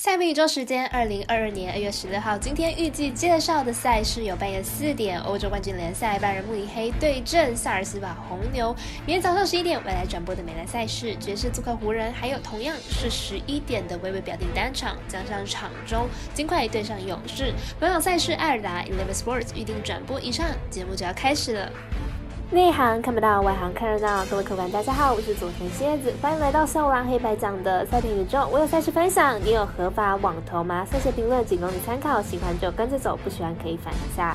赛米宇宙时间，二零二二年二月十六号，今天预计介绍的赛事有半夜四点欧洲冠军联赛，拜仁慕尼黑对阵萨尔斯堡红牛；明天早上十一点未来转播的美兰赛事，爵士做客湖人，还有同样是十一点的微微表定单场，将上场中尽快对上勇士。本场赛事艾尔达 Eleven Sports 预定转播，以上节目就要开始了。内行看不到，外行看热闹。各位客官，大家好，我是佐藤蝎子，欢迎来到赛狼黑白讲的赛艇宇宙。我有赛事分享，你有合法网投吗？赛事评论仅供你参考，喜欢就跟着走，不喜欢可以反一下。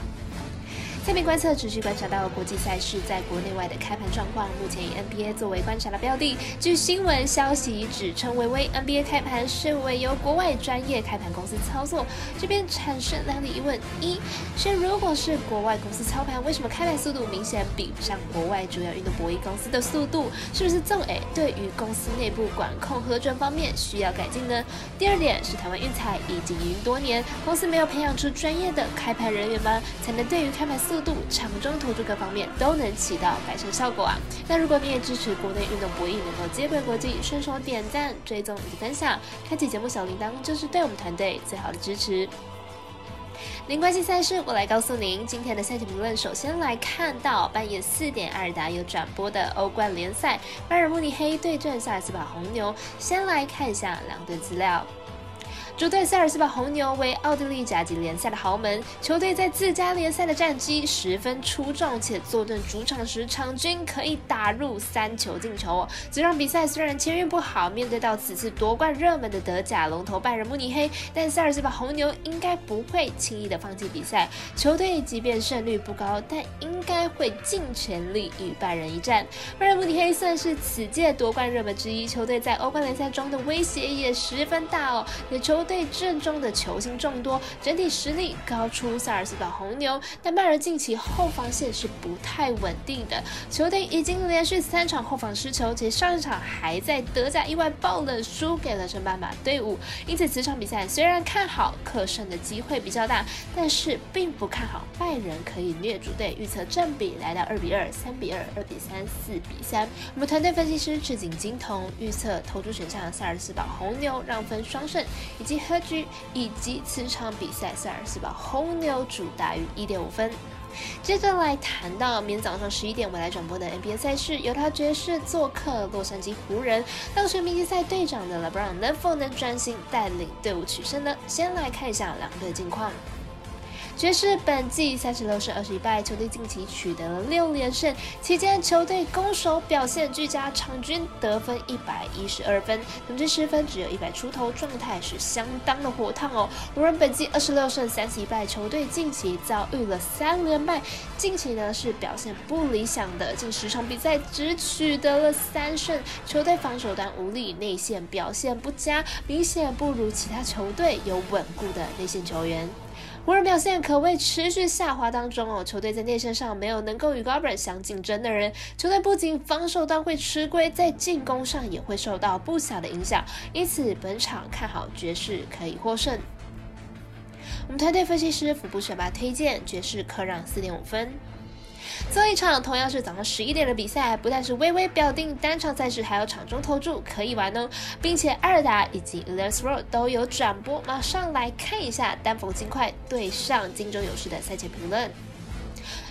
下面观测持续观察到国际赛事在国内外的开盘状况，目前以 NBA 作为观察的标的。据新闻消息指称，微微 NBA 开盘是为由国外专业开盘公司操作，这边产生两个疑问：一是如果是国外公司操盘，为什么开盘速度明显比不上国外主要运动博弈公司的速度？是不是纵 A 对于公司内部管控核准方面需要改进呢？第二点是台湾运彩已经营多年，公司没有培养出专业的开盘人员吗？才能对于开盘速速度、场中投注各方面都能起到改善效果啊！那如果你也支持国内运动博弈能够接轨国际，顺手点赞、追踪以及分享，开启节目小铃铛，就是对我们团队最好的支持。零关系赛事，我来告诉您今天的赛前评论。首先来看到半夜四点，阿尔达有转播的欧冠联赛，拜仁慕尼黑对阵萨尔斯堡红牛。先来看一下两队资料。主队塞尔斯堡红牛为奥地利甲级联赛的豪门球队，在自家联赛的战绩十分出众，且坐镇主场时场均可以打入三球进球。这场比赛虽然签运不好，面对到此次夺冠热门的德甲龙头拜仁慕尼黑，但塞尔斯堡红牛应该不会轻易的放弃比赛。球队即便胜率不高，但应该会尽全力与拜仁一战。拜仁慕尼黑算是此届夺冠热门之一，球队在欧冠联赛中的威胁也十分大哦，也球。队阵中的球星众多，整体实力高出萨尔斯堡红牛，但拜仁近期后防线是不太稳定的，球队已经连续三场后防失球，且上一场还在德甲意外爆冷输给了圣巴马队伍，因此此场比赛虽然看好客胜的机会比较大，但是并不看好拜仁可以虐主队，预测正比来到二比二、三比二、二比三、四比三。我们团队分析师赤井金童预测投注选项萨尔斯堡红牛让分双胜，以及。和局以及此场比赛，塞尔斯堡红牛主打于一点五分。接着来谈到明天早上十一点我来转播的 NBA 赛事，犹他爵士做客洛杉矶湖人，当选明星赛队长的 LeBron 能否能专心带领队伍取胜呢？先来看一下两队近况。爵士本季三十六胜二十一败，球队近期取得了六连胜，期间球队攻守表现俱佳，场均得分一百一十二分，平均失分只有一百出头，状态是相当的火烫哦。湖人本季二十六胜三十一败，球队近期遭遇了三连败，近期呢是表现不理想的，近十场比赛只取得了三胜，球队防守端无力，内线表现不佳，明显不如其他球队有稳固的内线球员。湖人表现可谓持续下滑当中哦，球队在内线上没有能够与 g a b r 相竞争的人，球队不仅防守端会吃亏，在进攻上也会受到不小的影响，因此本场看好爵士可以获胜。我们团队分析师腹部选拔推荐爵士客让四点五分。最后一场同样是早上十一点的比赛，不但是微微表定单场赛事，还有场中投注可以玩哦，并且阿尔达以及 l e s Road 都有转播，马上来看一下丹佛金块对上金州勇士的赛前评论。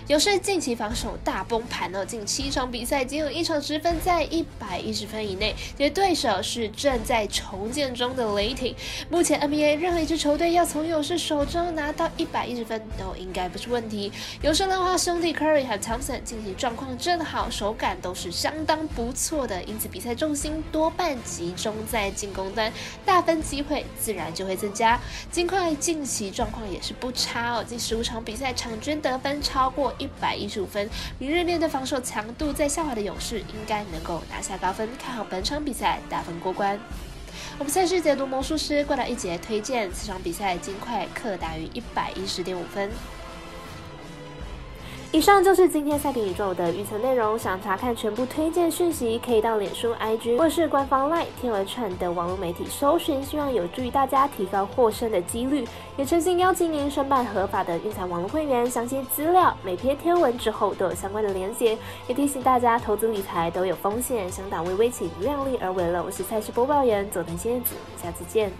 勇士近期防守大崩盘了，近七场比赛仅有一场失分在一百一十分以内，且对手是正在重建中的雷霆。目前 NBA 任何一支球队要从勇士手中拿到一百一十分都应该不是问题。勇士的话，兄弟 Curry 和 Thompson 近期状况正好，手感都是相当不错的，因此比赛重心多半集中在进攻端，大分机会自然就会增加。金块近期状况也是不差哦，近十五场比赛场均得分超过。一百一十五分，明日面对防守强度在下滑的勇士，应该能够拿下高分，看好本场比赛打分过关。我们赛事解读魔术师过来一节推荐，此场比赛金块克大于一百一十点五分。以上就是今天赛评宇宙的预测内容。想查看全部推荐讯息，可以到脸书、IG 或是官方 LINE 天文串的网络媒体搜寻，希望有助于大家提高获胜的几率。也诚心邀请您申办合法的运彩网络会员，详细资料每篇天文之后都有相关的连结。也提醒大家，投资理财都有风险，想打微微请量力而为了。我是赛事播报员佐藤仙子，下次见。